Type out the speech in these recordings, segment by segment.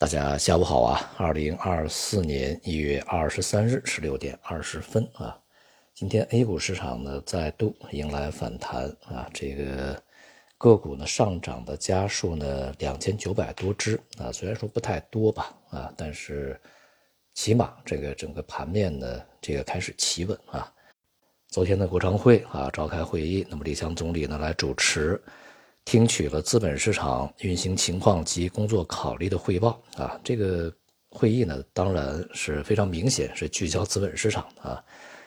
大家下午好啊！二零二四年一月二十三日十六点二十分啊，今天 A 股市场呢再度迎来反弹啊，这个个股呢上涨的家数呢两千九百多只啊，虽然说不太多吧啊，但是起码这个整个盘面呢这个开始企稳啊。昨天的国常会啊召开会议，那么李强总理呢来主持。听取了资本市场运行情况及工作考虑的汇报啊，这个会议呢，当然是非常明显是聚焦资本市场啊，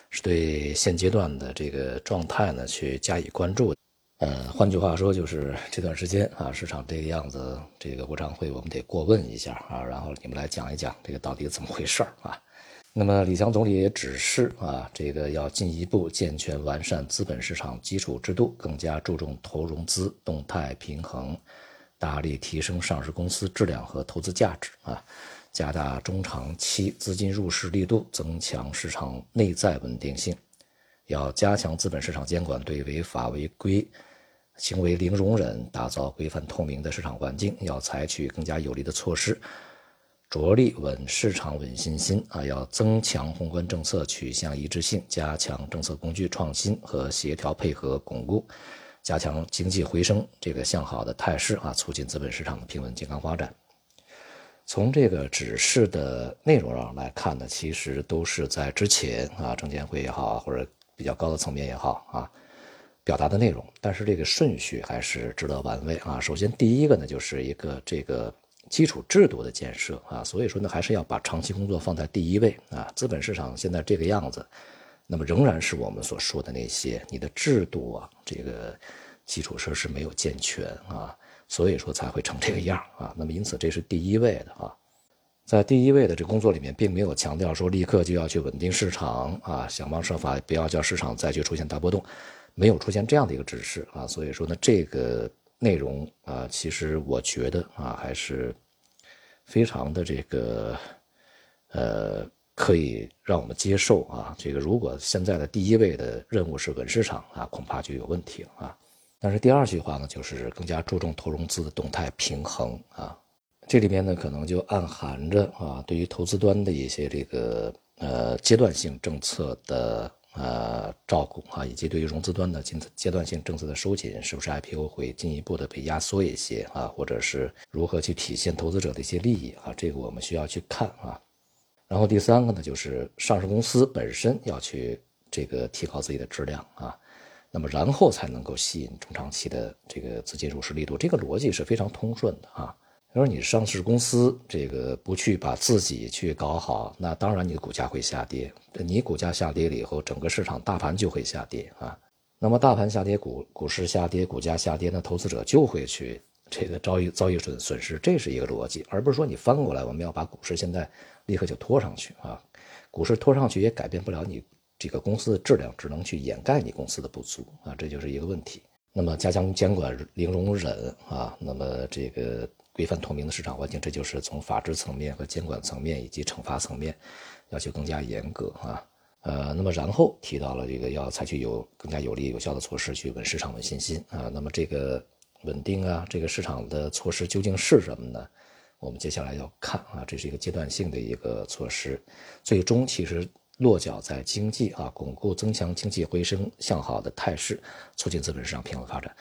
是对现阶段的这个状态呢去加以关注。呃，换句话说，就是这段时间啊，市场这个样子，这个国常会我们得过问一下啊，然后你们来讲一讲这个到底怎么回事啊。那么李强总理也指示啊，这个要进一步健全完善资本市场基础制度，更加注重投融资动态平衡，大力提升上市公司质量和投资价值啊，加大中长期资金入市力度，增强市场内在稳定性。要加强资本市场监管，对违法违规行为零容忍，打造规范透明的市场环境。要采取更加有力的措施。着力稳市场、稳信心啊！要增强宏观政策取向一致性，加强政策工具创新和协调配合巩固，加强经济回升这个向好的态势啊！促进资本市场的平稳健康发展。从这个指示的内容上来看呢，其实都是在之前啊，证监会也好，或者比较高的层面也好啊，表达的内容。但是这个顺序还是值得玩味啊！首先第一个呢，就是一个这个。基础制度的建设啊，所以说呢，还是要把长期工作放在第一位啊。资本市场现在这个样子，那么仍然是我们所说的那些，你的制度啊，这个基础设施没有健全啊，所以说才会成这个样啊。那么因此这是第一位的啊，在第一位的这工作里面，并没有强调说立刻就要去稳定市场啊，想方设法不要叫市场再去出现大波动，没有出现这样的一个指示啊。所以说呢，这个内容啊，其实我觉得啊，还是。非常的这个，呃，可以让我们接受啊。这个如果现在的第一位的任务是稳市场啊，恐怕就有问题了啊。但是第二句话呢，就是更加注重投融资的动态平衡啊。这里边呢，可能就暗含着啊，对于投资端的一些这个呃阶段性政策的。呃，照顾啊，以及对于融资端的阶阶段性政策的收紧，是不是 IPO 会进一步的被压缩一些啊？或者是如何去体现投资者的一些利益啊？这个我们需要去看啊。然后第三个呢，就是上市公司本身要去这个提高自己的质量啊，那么然后才能够吸引中长期的这个资金入市力度，这个逻辑是非常通顺的啊。他说：“你上市公司这个不去把自己去搞好，那当然你的股价会下跌。你股价下跌了以后，整个市场大盘就会下跌啊。那么大盘下跌，股股市下跌，股价下跌，那投资者就会去这个遭遇遭遇损损失，这是一个逻辑，而不是说你翻过来，我们要把股市现在立刻就拖上去啊。股市拖上去也改变不了你这个公司的质量，只能去掩盖你公司的不足啊，这就是一个问题。那么加强监管，零容忍啊，那么这个。”规范透明的市场环境，这就是从法治层面和监管层面以及惩罚层面要求更加严格啊。呃，那么然后提到了这个要采取有更加有力有效的措施去稳市场稳信心啊。那么这个稳定啊，这个市场的措施究竟是什么呢？我们接下来要看啊，这是一个阶段性的一个措施，最终其实落脚在经济啊，巩固增强经济回升向好的态势，促进资本市场平稳发展。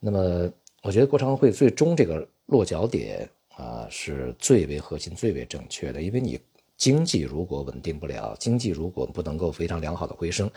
那么我觉得国常会最终这个。落脚点啊，是最为核心、最为正确的。因为你经济如果稳定不了，经济如果不能够非常良好的回升，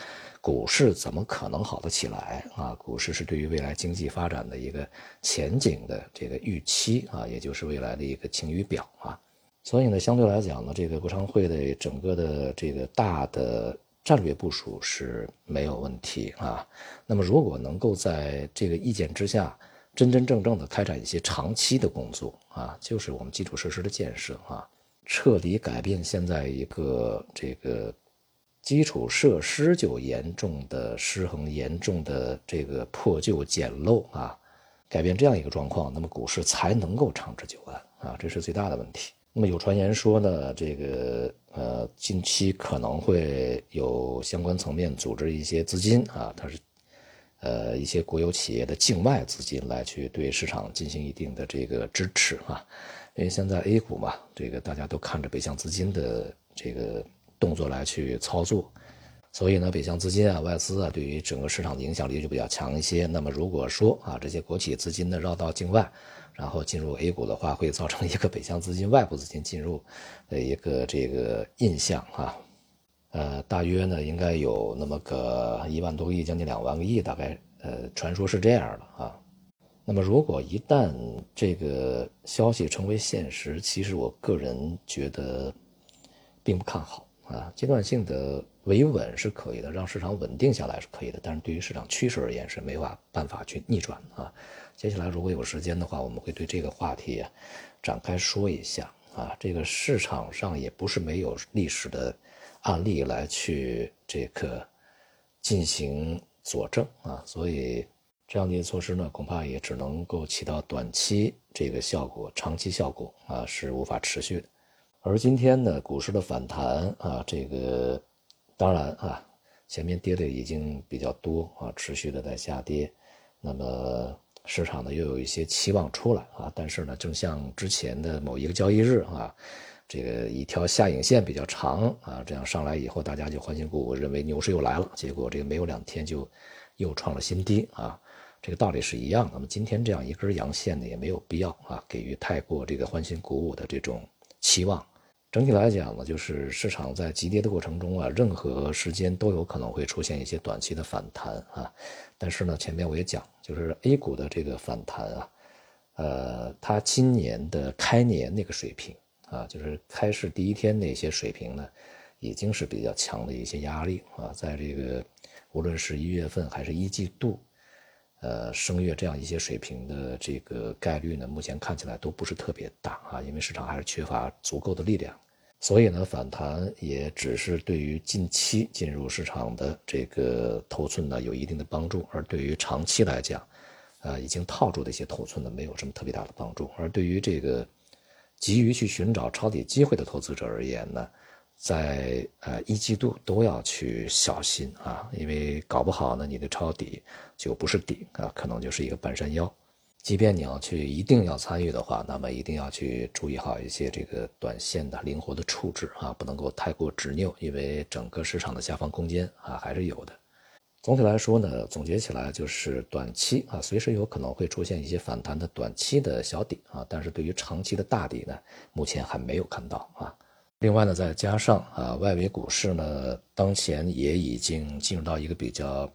股市怎么可能好得起来啊？股市是对于未来经济发展的一个前景的这个预期啊，也就是未来的一个晴雨表啊。所以呢，相对来讲呢，这个国常会的整个的这个大的战略部署是没有问题啊。那么，如果能够在这个意见之下，真真正正的开展一些长期的工作啊，就是我们基础设施的建设啊，彻底改变现在一个这个基础设施就严重的失衡、严重的这个破旧简陋啊，改变这样一个状况，那么股市才能够长治久安啊，这是最大的问题。那么有传言说呢，这个呃近期可能会有相关层面组织一些资金啊，它是。呃，一些国有企业的境外资金来去对市场进行一定的这个支持啊，因为现在 A 股嘛，这个大家都看着北向资金的这个动作来去操作，所以呢，北向资金啊、外资啊，对于整个市场的影响力就比较强一些。那么如果说啊，这些国企资金呢绕到境外，然后进入 A 股的话，会造成一个北向资金、外部资金进入的一个这个印象啊。呃，大约呢应该有那么个一万多个亿，将近两万个亿，大概呃，传说是这样的啊。那么如果一旦这个消息成为现实，其实我个人觉得并不看好啊。阶段性的维稳是可以的，让市场稳定下来是可以的，但是对于市场趋势而言是没法办法去逆转的啊。接下来如果有时间的话，我们会对这个话题展开说一下啊。这个市场上也不是没有历史的。案例来去这个进行佐证啊，所以这样的一些措施呢，恐怕也只能够起到短期这个效果，长期效果啊是无法持续的。而今天呢，股市的反弹啊，这个当然啊，前面跌的已经比较多啊，持续的在下跌，那么市场呢又有一些期望出来啊，但是呢，正像之前的某一个交易日啊。这个一条下影线比较长啊，这样上来以后，大家就欢欣鼓舞，认为牛市又来了。结果这个没有两天就又创了新低啊，这个道理是一样的。那么今天这样一根阳线呢，也没有必要啊，给予太过这个欢欣鼓舞的这种期望。整体来讲呢，就是市场在急跌的过程中啊，任何时间都有可能会出现一些短期的反弹啊。但是呢，前面我也讲，就是 A 股的这个反弹啊，呃，它今年的开年那个水平。啊，就是开市第一天那些水平呢，已经是比较强的一些压力啊，在这个无论是一月份还是一季度，呃，升月这样一些水平的这个概率呢，目前看起来都不是特别大啊，因为市场还是缺乏足够的力量，所以呢，反弹也只是对于近期进入市场的这个头寸呢有一定的帮助，而对于长期来讲，呃，已经套住的一些头寸呢，没有什么特别大的帮助，而对于这个。急于去寻找抄底机会的投资者而言呢，在呃一季度都要去小心啊，因为搞不好呢，你的抄底就不是底啊，可能就是一个半山腰。即便你要去一定要参与的话，那么一定要去注意好一些这个短线的灵活的处置啊，不能够太过执拗，因为整个市场的下方空间啊还是有的。总体来说呢，总结起来就是短期啊，随时有可能会出现一些反弹的短期的小底啊，但是对于长期的大底呢，目前还没有看到啊。另外呢，再加上啊，外围股市呢，当前也已经进入到一个比较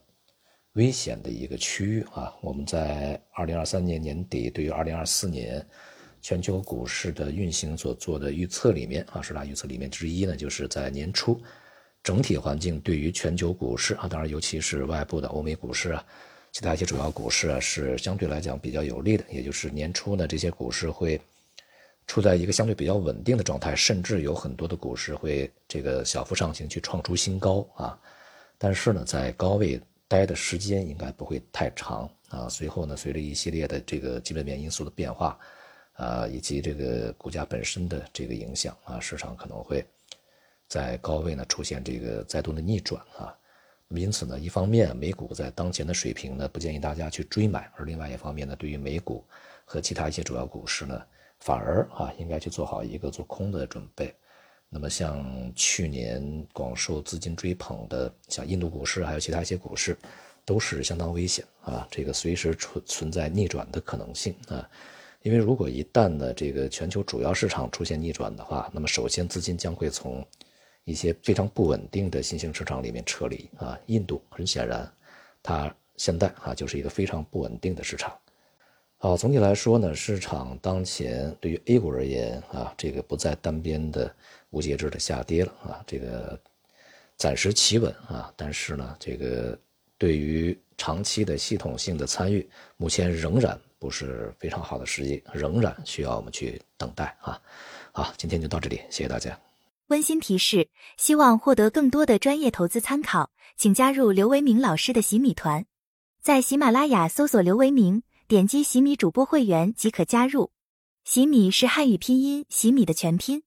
危险的一个区域啊。我们在二零二三年年底对于二零二四年全球股市的运行所做的预测里面啊，十大预测里面之一呢，就是在年初。整体环境对于全球股市啊，当然尤其是外部的欧美股市啊，其他一些主要股市啊，是相对来讲比较有利的。也就是年初呢，这些股市会处在一个相对比较稳定的状态，甚至有很多的股市会这个小幅上行去创出新高啊。但是呢，在高位待的时间应该不会太长啊。随后呢，随着一系列的这个基本面因素的变化啊，以及这个股价本身的这个影响啊，市场可能会。在高位呢出现这个再度的逆转啊，因此呢，一方面美股在当前的水平呢不建议大家去追买，而另外一方面呢，对于美股和其他一些主要股市呢，反而啊应该去做好一个做空的准备。那么像去年广受资金追捧的像印度股市还有其他一些股市，都是相当危险啊，这个随时存存在逆转的可能性啊，因为如果一旦呢这个全球主要市场出现逆转的话，那么首先资金将会从一些非常不稳定的新兴市场里面撤离啊，印度很显然，它现在啊就是一个非常不稳定的市场。好，总体来说呢，市场当前对于 A 股而言啊，这个不再单边的无节制的下跌了啊，这个暂时企稳啊，但是呢，这个对于长期的系统性的参与，目前仍然不是非常好的时机，仍然需要我们去等待啊。好，今天就到这里，谢谢大家。温馨提示：希望获得更多的专业投资参考，请加入刘维明老师的洗米团，在喜马拉雅搜索刘维明，点击洗米主播会员即可加入。洗米是汉语拼音洗米的全拼。